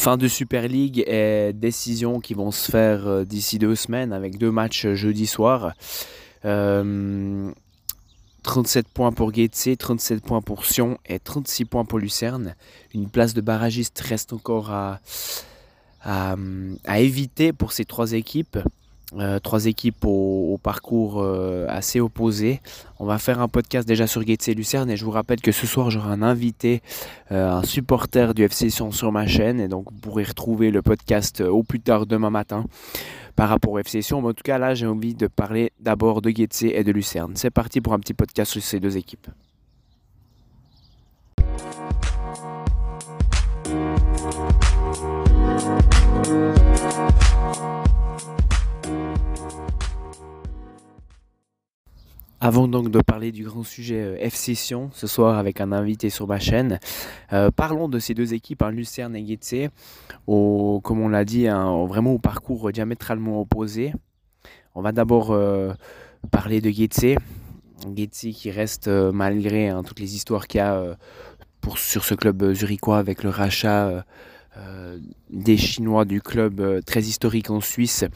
Fin de Super League et décisions qui vont se faire euh, d'ici deux semaines avec deux matchs jeudi soir. 37 euh, points pour Gaetze, 37 points pour Sion et 36 points pour Lucerne. Une place de barragiste reste encore à, à éviter pour ces trois équipes. Euh, trois équipes au, parcours euh, assez opposé. On va faire un podcast déjà sur et Lucerne et je vous rappelle que ce soir j'aurai un invité, euh, un supporter du FC Sion sur ma chaîne et donc vous pourrez retrouver le podcast au plus tard demain matin par rapport au FC Sion. Mais en tout cas là j'ai envie de parler d'abord de Gates et de Lucerne. C'est parti pour un petit podcast sur ces deux équipes. Avant donc de parler du grand sujet euh, FC Sion ce soir avec un invité sur ma chaîne, euh, parlons de ces deux équipes, hein, Lucerne et Getse, au, comme on l'a dit, hein, vraiment au parcours diamétralement opposé. On va d'abord euh, parler de Getse, Getse qui reste malgré hein, toutes les histoires qu'il y a sur ce club zurichois avec le rachat des Chinois du club très historique en Suisse.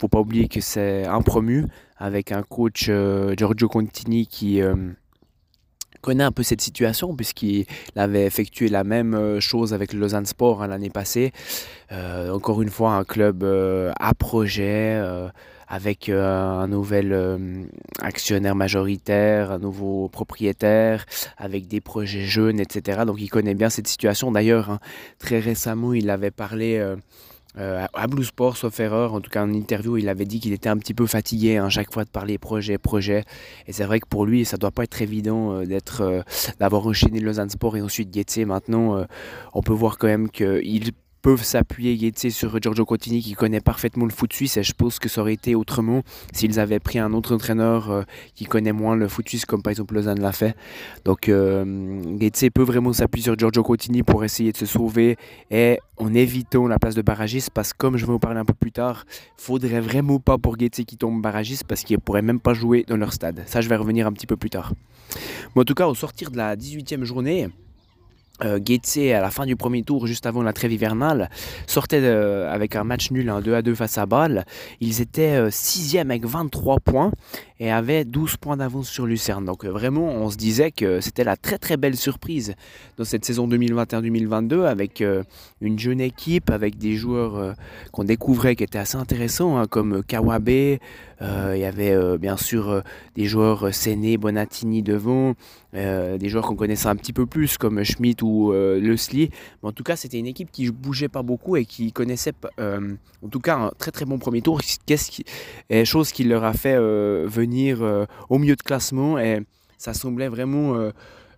Faut pas oublier que c'est un promu avec un coach euh, Giorgio Contini qui euh, connaît un peu cette situation puisqu'il avait effectué la même euh, chose avec le Lausanne Sport hein, l'année passée. encore une fois, un club à projet avec un nouvel actionnaire majoritaire, un nouveau propriétaire, avec des projets jeunes, etc. Donc il connaît bien cette situation. D'ailleurs, hein, très récemment, il avait parlé euh, à Blue Sport, sauf erreur, en tout cas en interview, il avait dit qu'il était un petit peu fatigué à hein, chaque fois de parler projet, projet. Et c'est vrai que pour lui, ça doit pas être évident euh, d'être, euh, d'avoir enchaîné Lausanne Sport et ensuite Getze. Maintenant, on peut voir quand même qu'il peuvent s'appuyer sur Giorgio Cotini qui connaît parfaitement le foot suisse et je pense que ça aurait été autrement s'ils avaient pris un autre entraîneur euh, qui connaît moins le foot suisse comme par exemple Lausanne l'a fait. Donc euh, peut vraiment s'appuyer sur Giorgio Cotini pour essayer de se sauver et en évitant la place de barragiste parce que comme je vais vous parler un peu plus tard, faudrait vraiment pas pour Gaetze qui tombe barragiste parce qu'il pourrait même pas jouer dans leur stade. Ça je vais revenir un petit peu plus tard. Mais en tout cas au sortir de la 18e journée, euh, à la fin du premier tour, juste avant la trêve hivernale, sortait avec un match nul, un 2 à 2 face à Bâle. Ils étaient 6 euh, avec 23 points et avaient 12 points d'avance sur Lucerne. Donc euh, vraiment, on se disait que c'était la très très belle surprise dans cette saison 2021-2022 avec euh, une jeune équipe, avec des joueurs qu'on découvrait qui étaient assez intéressants, hein, comme Kawabe. il y avait bien sûr des joueurs Séné, Bonatini devant, des joueurs qu'on connaissait un petit peu plus comme Schmidt ou euh, Le Sli. Mais en tout cas, c'était une équipe qui bougeait pas beaucoup et qui connaissait euh, en tout cas un très très bon premier tour. Qu'est-ce qui, chose qui leur a fait euh, venir au milieu de classement et ça semblait vraiment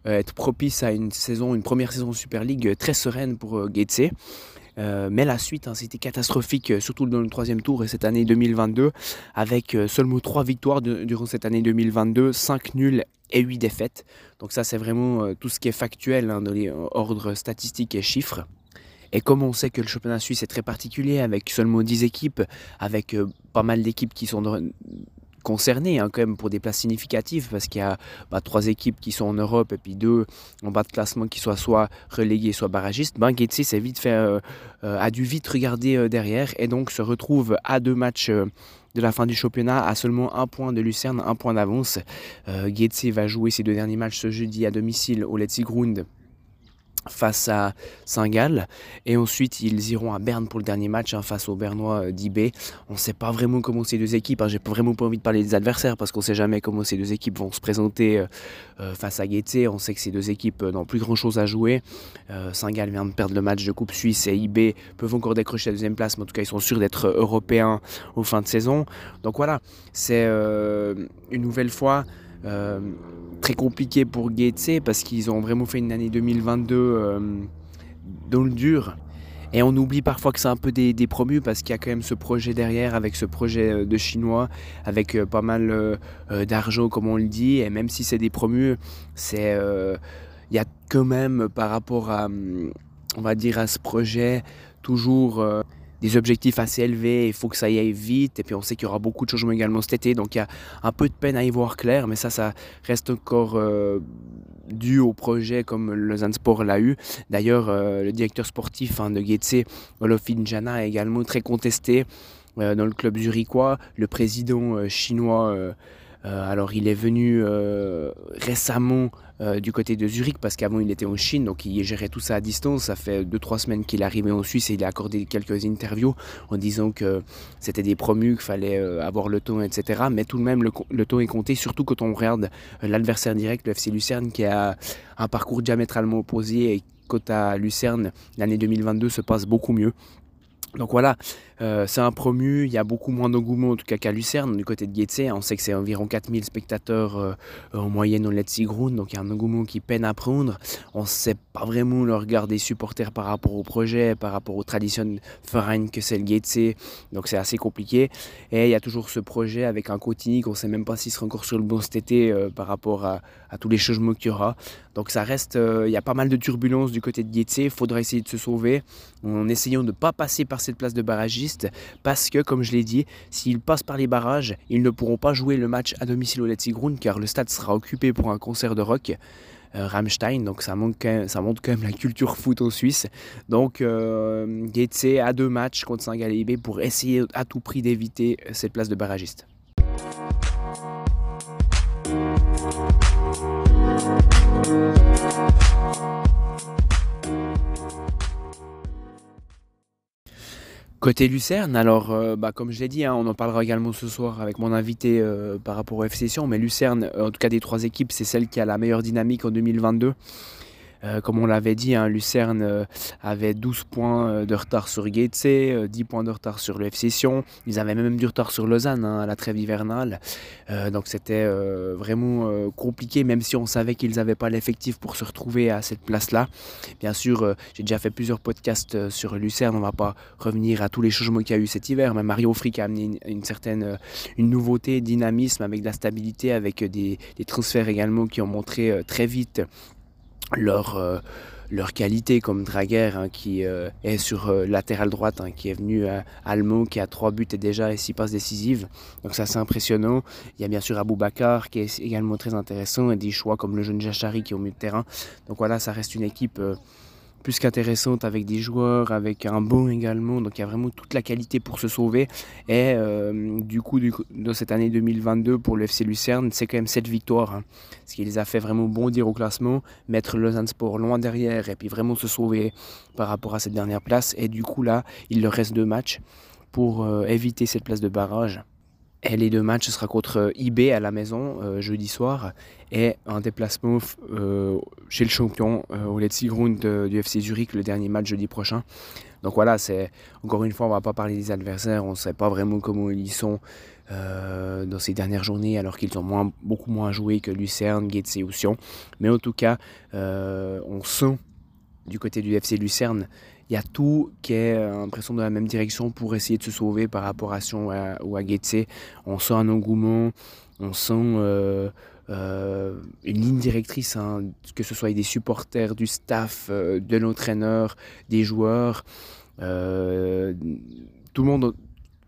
être propice à une saison, une première saison Super League très sereine pour Gaetze. Mais la suite, hein, c'était catastrophique, surtout dans le troisième tour et cette année 2022, avec seulement trois victoires durant cette année 2022, 5 nuls et 8 défaites. Donc ça, c'est vraiment euh, tout ce qui est factuel hein, dans les euh, ordres statistiques et chiffres. Et comme on sait que le championnat suisse est très particulier, avec seulement 10 équipes, avec euh, pas mal d'équipes qui sont concernées hein, quand même pour des places significatives, parce qu'il y a bah, trois équipes qui sont en Europe et puis deux en bas de classement qui soient soit reléguées, soit barragistes, ben s'est vite fait, a dû vite regarder derrière et donc se retrouve à deux matchs de la fin du championnat à seulement un point de Lucerne, un point d'avance. Euh, va jouer ses deux derniers matchs ce jeudi à domicile au Let's Grund face à Saint-Gall. Et ensuite, ils iront à Berne pour le dernier match hein, face aux Bernois euh, d'IB. On ne sait pas vraiment comment ces deux équipes, hein, j'ai vraiment pas envie de parler des adversaires parce qu'on ne sait jamais comment ces deux équipes vont se présenter euh, euh, face à Guetze. On sait que ces deux équipes n'ont plus grand chose à jouer. Saint-Gall vient de perdre le match de Coupe Suisse et IB peuvent encore décrocher la deuxième place, mais en tout cas, ils sont sûrs d'être européens au fin de saison. Donc voilà, c'est une nouvelle fois. Euh, très compliqué pour Gaetze parce qu'ils ont vraiment fait une année 2022 euh, dans le dur. Et on oublie parfois que c'est un peu des, promus parce qu'il y a quand même ce projet derrière avec ce projet euh, de chinois avec pas mal d'argent comme on le dit. Et même si c'est des promus, c'est il y a quand même par rapport à on va dire à ce projet toujours des objectifs assez élevés, il faut que ça y aille vite, et puis on sait qu'il y aura beaucoup de changements également cet été, donc il y a un peu de peine à y voir clair, mais ça, ça reste encore euh, dû au projet comme Lausanne Sport l'a eu. D'ailleurs, le directeur sportif hein, de Getse, Olofin Jana, est également très contesté dans le club zurichois. Le président chinois euh, alors il est venu euh, récemment euh, du côté de Zurich parce qu'avant il était en Chine, donc il gérait tout ça à distance. Ça fait 2-3 semaines qu'il est arrivé en Suisse et il a accordé quelques interviews en disant que c'était des promus, qu'il fallait avoir le ton, etc. Mais tout de même, le, le ton est compté, surtout quand on regarde l'adversaire direct, le FC Lucerne, qui a un parcours diamétralement opposé et quant à Lucerne, l'année 2022 se passe beaucoup mieux. Donc voilà, euh, c'est un promu, il y a beaucoup moins d'engouement en tout cas qu'à Lucerne, du côté de Getse. On sait que c'est environ 4000 spectateurs euh, en moyenne au Let's donc il y a un engouement qui peine à prendre. On ne sait pas vraiment le regard des supporters par rapport au projet, par rapport aux traditions Verein que c'est le Getse, donc c'est assez compliqué. Et il y a toujours ce projet avec un Cotigny qu'on ne sait même pas s'il sera encore sur le bon cet été euh, par rapport à, tous les changements qu'il y aura. Donc ça reste, il y a pas mal de turbulences du côté de Getse, il faudra essayer de se sauver en essayant de ne pas passer par cette place de barragiste parce que, comme je l'ai dit, s'ils passent par les barrages, ils ne pourront pas jouer le match à domicile au Letzigrund car le stade sera occupé pour un concert de rock. Euh, Rammstein, donc ça montre, quand même, ça quand même la culture foot en Suisse. Donc euh, a deux matchs contre Saint-Galibé pour essayer à tout prix d'éviter cette place de barragiste. Côté Lucerne, alors euh, bah, comme je l'ai dit, hein, on en parlera également ce soir avec mon invité euh, par rapport au FC Sion, mais Lucerne, en tout cas des trois équipes, c'est celle qui a la meilleure dynamique en 2022. Euh, comme on l'avait dit, hein, Lucerne euh, avait 12 points euh, de retard sur Gaetze, 10 points de retard sur le Sion. Ils avaient même du retard sur Lausanne hein, à la trêve hivernale. donc c'était vraiment compliqué, même si on savait qu'ils n'avaient pas l'effectif pour se retrouver à cette place-là. Bien sûr, j'ai déjà fait plusieurs podcasts sur Lucerne. On ne va pas revenir à tous les changements qu'il y a eu cet hiver. Mais Mario Frick a amené une, certaine une nouveauté, dynamisme, avec de la stabilité, avec des transferts également qui ont montré très vite leur, euh, leur qualité comme Draguer hein, qui euh, est sur euh, latéral droite, hein, qui est venu à Almo, qui a trois buts et déjà et six passes décisives. Donc ça c'est impressionnant. Il y a bien sûr Abou Bakar qui est également très intéressant et des choix comme le jeune Jachari qui est au milieu de terrain. Donc voilà, ça reste une équipe plus qu'intéressante avec des joueurs, avec un bon également. Donc il y a vraiment toute la qualité pour se sauver. Et euh, du coup, dans cette année 2022 pour le FC Lucerne, c'est quand même cette victoire. Hein. ce qui les a fait vraiment bondir au classement, mettre Lausanne Sport loin derrière et puis vraiment se sauver par rapport à cette dernière place. Et du coup là, il leur reste deux matchs pour euh, éviter cette place de barrage. Les deux matchs, ce sera contre euh, IB à la maison euh, jeudi soir et un déplacement euh, chez le champion au Let's du FC Zurich le dernier match jeudi prochain. Donc voilà, c'est encore une fois, on va pas parler des adversaires, on ne sait pas vraiment comment ils sont dans ces dernières journées alors qu'ils ont beaucoup moins joué que Lucerne, Getse ou Sion. Mais en tout cas, on sent du côté du FC Lucerne il y a tout qui est l'impression euh, de la même direction pour essayer de se sauver par rapport à Sion ou à. On sent un engouement, on sent euh, euh, une ligne directrice, hein, que ce soit des supporters, du staff, de l'entraîneur, des joueurs. tout le monde, en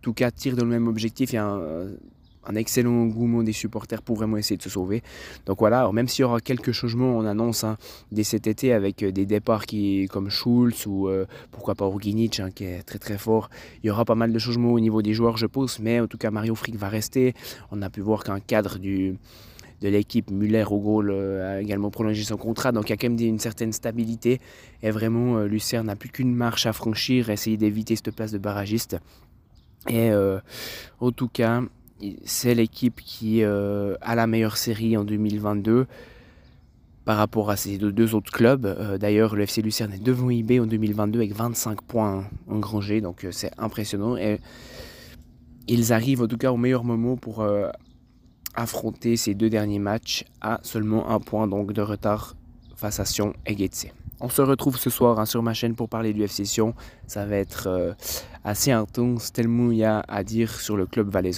tout cas, tire dans le même objectif. Il y a un, un excellent engouement des supporters pour vraiment essayer de se sauver. Donc voilà, même s'il y aura quelques changements, on annonce hein, dès cet été avec euh, des départs qui, comme Schulz ou euh, pourquoi pas Urginic hein, qui est très très fort. Il y aura pas mal de changements au niveau des joueurs, je pense, mais en tout cas Mario Frick va rester. On a pu voir qu'un cadre du, de l'équipe Muller au goal euh, a également prolongé son contrat. Donc il y a quand même une certaine stabilité. Et vraiment, Lucerne n'a plus qu'une marche à franchir, essayer d'éviter cette place de barragiste. Et en tout cas, c'est l'équipe qui euh, a la meilleure série en 2022 par rapport à ces deux, autres clubs. Euh, d'ailleurs, le FC Lucerne est devant IB en 2022 avec 25 points engrangés, donc euh, c'est impressionnant. Et ils arrivent en tout cas au meilleur moment pour affronter ces deux derniers matchs à seulement un point donc de retard face à Sion et Getse. On se retrouve ce soir hein, sur ma chaîne pour parler du FC Sion. Ça va être assez intense, tellement il y a à dire sur le club valaisan.